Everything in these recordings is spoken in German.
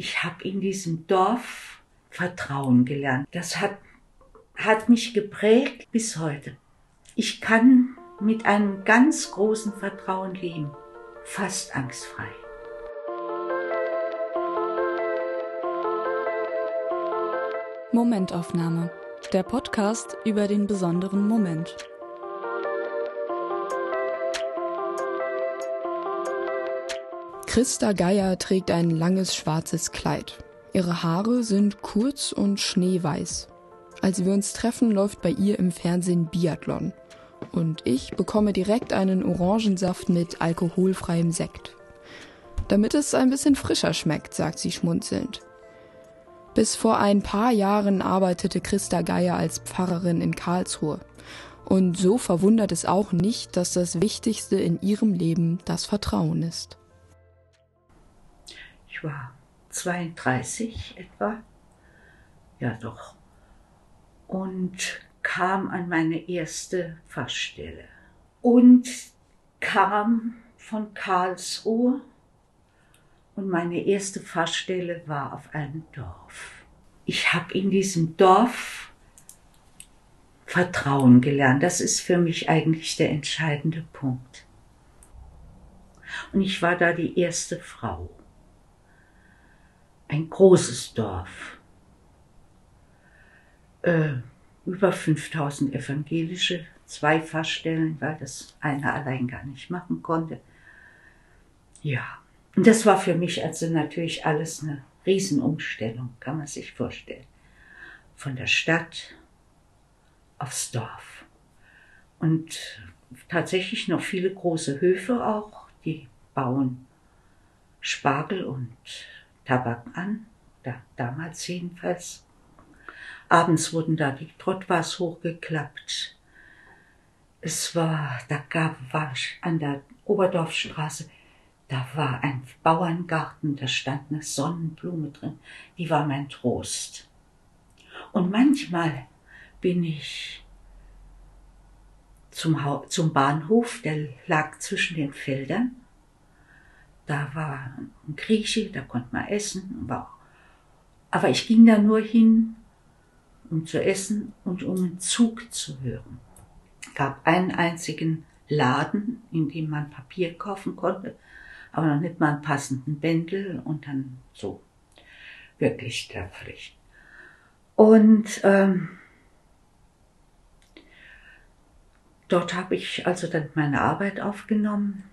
Ich habe in diesem Dorf Vertrauen gelernt. Das hat, hat mich geprägt bis heute. Ich kann mit einem ganz großen Vertrauen leben, fast angstfrei. Momentaufnahme. Der Podcast über den besonderen Moment. Christa Geier trägt ein langes schwarzes Kleid. Ihre Haare sind kurz und schneeweiß. Als wir uns treffen, läuft bei ihr im Fernsehen Biathlon. Und ich bekomme direkt einen Orangensaft mit alkoholfreiem Sekt. Damit es ein bisschen frischer schmeckt, sagt sie schmunzelnd. Bis vor ein paar Jahren arbeitete Christa Geier als Pfarrerin in Karlsruhe. Und so verwundert es auch nicht, dass das Wichtigste in ihrem Leben das Vertrauen ist. Ich war 32 etwa, ja doch, und kam an meine erste Fassstelle und kam von Karlsruhe und meine erste Fahrstelle war auf einem Dorf. Ich habe in diesem Dorf Vertrauen gelernt. Das ist für mich eigentlich der entscheidende Punkt. Und ich war da die erste Frau. Ein großes Dorf. Äh, über 5000 evangelische, zwei Fahrstellen, weil das einer allein gar nicht machen konnte. Ja, und das war für mich also natürlich alles eine Riesenumstellung, kann man sich vorstellen. Von der Stadt aufs Dorf. Und tatsächlich noch viele große Höfe auch, die bauen Spargel und Tabak an, da, damals jedenfalls. Abends wurden da die Trottwas hochgeklappt. Es war, da gab, war an der Oberdorfstraße da war ein Bauerngarten, da stand eine Sonnenblume drin, die war mein Trost. Und manchmal bin ich zum, zum Bahnhof, der lag zwischen den Feldern. Da war ein Grieche, da konnte man essen. Aber ich ging da nur hin, um zu essen und um einen Zug zu hören. Es gab einen einzigen Laden, in dem man Papier kaufen konnte aber noch nicht mal einen passenden Bändel und dann so wirklich trefflich. Und ähm, dort habe ich also dann meine Arbeit aufgenommen.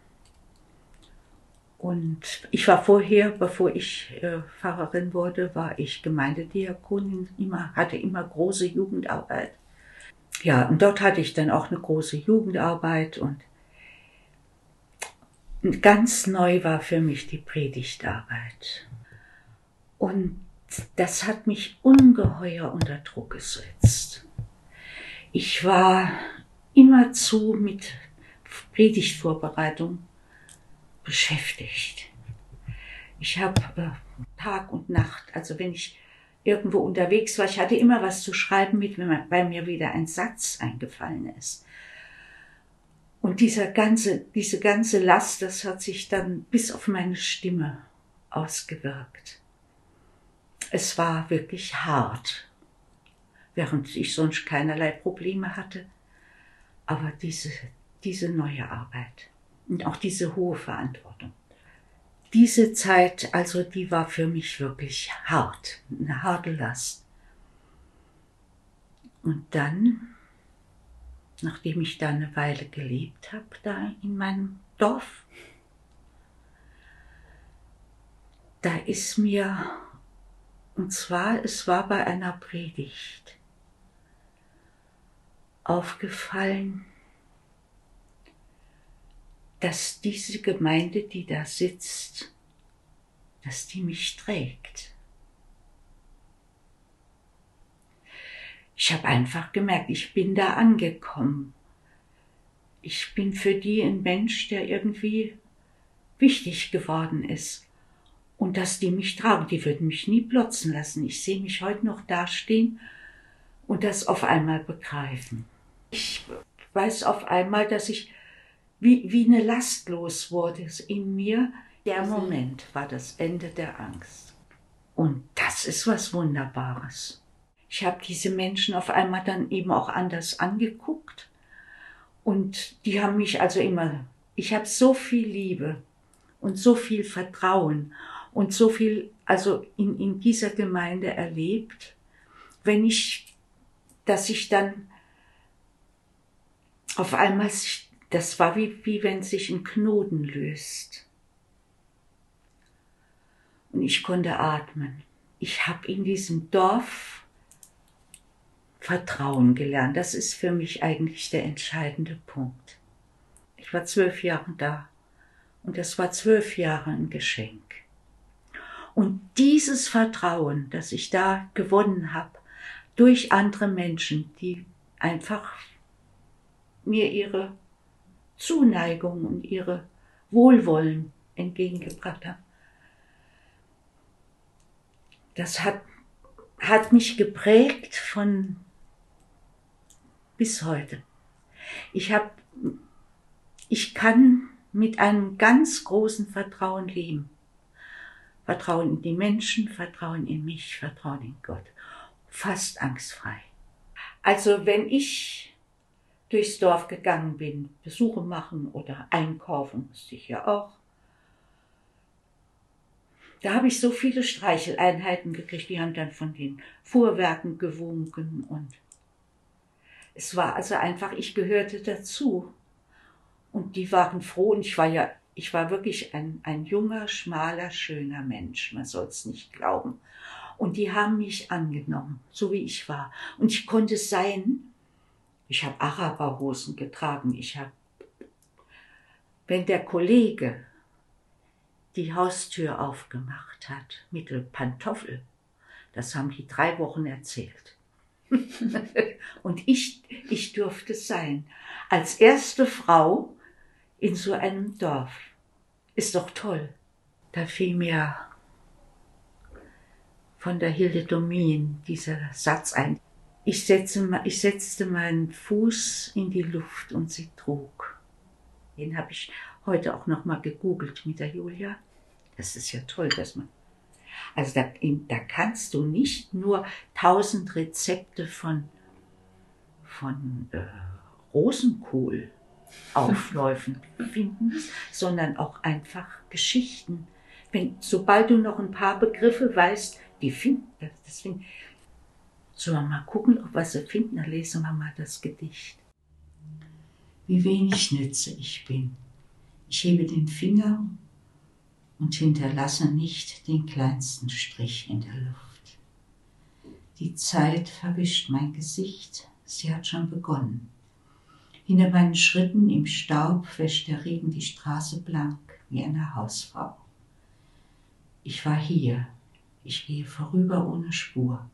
Und ich war vorher, bevor ich äh, Pfarrerin wurde, war ich Gemeindediakonin, immer, hatte immer große Jugendarbeit. Ja, und dort hatte ich dann auch eine große Jugendarbeit und ganz neu war für mich die Predigtarbeit. Und das hat mich ungeheuer unter Druck gesetzt. Ich war immerzu mit Predigtvorbereitung beschäftigt. Ich habe äh, Tag und Nacht, also wenn ich irgendwo unterwegs war, ich hatte immer was zu schreiben mit, weil mir wieder ein Satz eingefallen ist. Und dieser ganze, diese ganze Last, das hat sich dann bis auf meine Stimme ausgewirkt. Es war wirklich hart, während ich sonst keinerlei Probleme hatte. Aber diese, diese neue Arbeit und auch diese hohe Verantwortung. Diese Zeit, also die war für mich wirklich hart, eine harte Last. Und dann nachdem ich da eine Weile gelebt habe, da in meinem Dorf, da ist mir, und zwar, es war bei einer Predigt aufgefallen, dass diese Gemeinde, die da sitzt, dass die mich trägt. Ich habe einfach gemerkt, ich bin da angekommen. Ich bin für die ein Mensch, der irgendwie wichtig geworden ist. Und dass die mich tragen, die würden mich nie plotzen lassen. Ich sehe mich heute noch dastehen und das auf einmal begreifen. Ich weiß auf einmal, dass ich wie, wie eine Last los wurde in mir. Der Moment war das Ende der Angst. Und das ist was Wunderbares. Ich habe diese Menschen auf einmal dann eben auch anders angeguckt. Und die haben mich also immer, ich habe so viel Liebe und so viel Vertrauen und so viel, also in, in dieser Gemeinde erlebt, wenn ich, dass ich dann auf einmal, das war wie, wie wenn sich ein Knoten löst. Und ich konnte atmen. Ich habe in diesem Dorf Vertrauen gelernt. Das ist für mich eigentlich der entscheidende Punkt. Ich war zwölf Jahre da und das war zwölf Jahre ein Geschenk. Und dieses Vertrauen, das ich da gewonnen habe, durch andere Menschen, die einfach mir ihre Zuneigung und ihre Wohlwollen entgegengebracht haben, das hat, hat mich geprägt von bis heute. Ich habe, ich kann mit einem ganz großen Vertrauen leben. Vertrauen in die Menschen, Vertrauen in mich, Vertrauen in Gott. Fast angstfrei. Also wenn ich durchs Dorf gegangen bin, Besuche machen oder einkaufen, musste ich ja auch. Da habe ich so viele Streicheleinheiten gekriegt, die haben dann von den Fuhrwerken gewunken und es war also einfach, ich gehörte dazu. Und die waren froh und ich war ja, ich war wirklich ein, ein junger, schmaler, schöner Mensch. Man soll es nicht glauben. Und die haben mich angenommen, so wie ich war. Und ich konnte sein, ich habe Araberhosen getragen, ich habe, wenn der Kollege die Haustür aufgemacht hat, mit Pantoffel, das haben die drei Wochen erzählt. und ich, ich durfte sein. Als erste Frau in so einem Dorf. Ist doch toll. Da fiel mir von der Hilde Domin dieser Satz ein. Ich, setze, ich setzte meinen Fuß in die Luft und sie trug. Den habe ich heute auch noch mal gegoogelt mit der Julia. Das ist ja toll, dass man also da, da kannst du nicht nur tausend Rezepte von, von äh, Rosenkohl aufläufen finden, sondern auch einfach Geschichten. Wenn, sobald du noch ein paar Begriffe weißt, die finden das. Deswegen sollen wir mal gucken, ob wir sie finden. Dann lesen wir mal das Gedicht. Wie wenig Nütze ich bin. Ich hebe den Finger und hinterlasse nicht den kleinsten Strich in der Luft. Die Zeit verwischt mein Gesicht, sie hat schon begonnen. Hinter meinen Schritten im Staub wäscht der Regen die Straße blank wie eine Hausfrau. Ich war hier, ich gehe vorüber ohne Spur.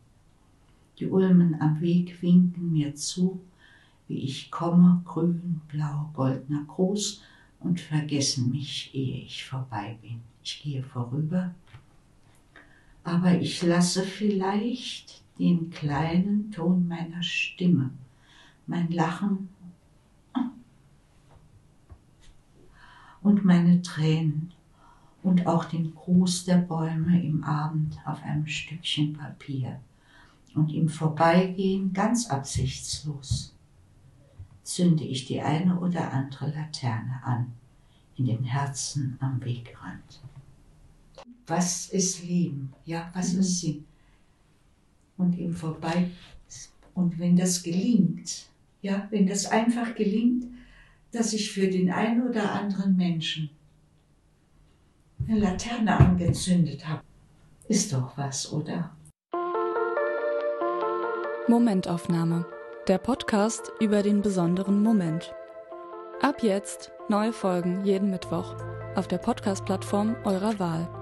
Die Ulmen am Weg winken mir zu, wie ich komme, grün, blau, goldener Gruß und vergessen mich, ehe ich vorbei bin. Ich gehe vorüber, aber ich lasse vielleicht den kleinen Ton meiner Stimme, mein Lachen und meine Tränen und auch den Gruß der Bäume im Abend auf einem Stückchen Papier und im Vorbeigehen ganz absichtslos zünde ich die eine oder andere Laterne an in den Herzen am Wegrand. Was ist Leben? Ja, was mhm. ist Sinn? Und im Vorbei, und wenn das gelingt, ja, wenn das einfach gelingt, dass ich für den einen oder anderen Menschen eine Laterne angezündet habe, ist doch was, oder? Momentaufnahme. Der Podcast über den besonderen Moment. Ab jetzt neue Folgen jeden Mittwoch auf der Podcast-Plattform eurer Wahl.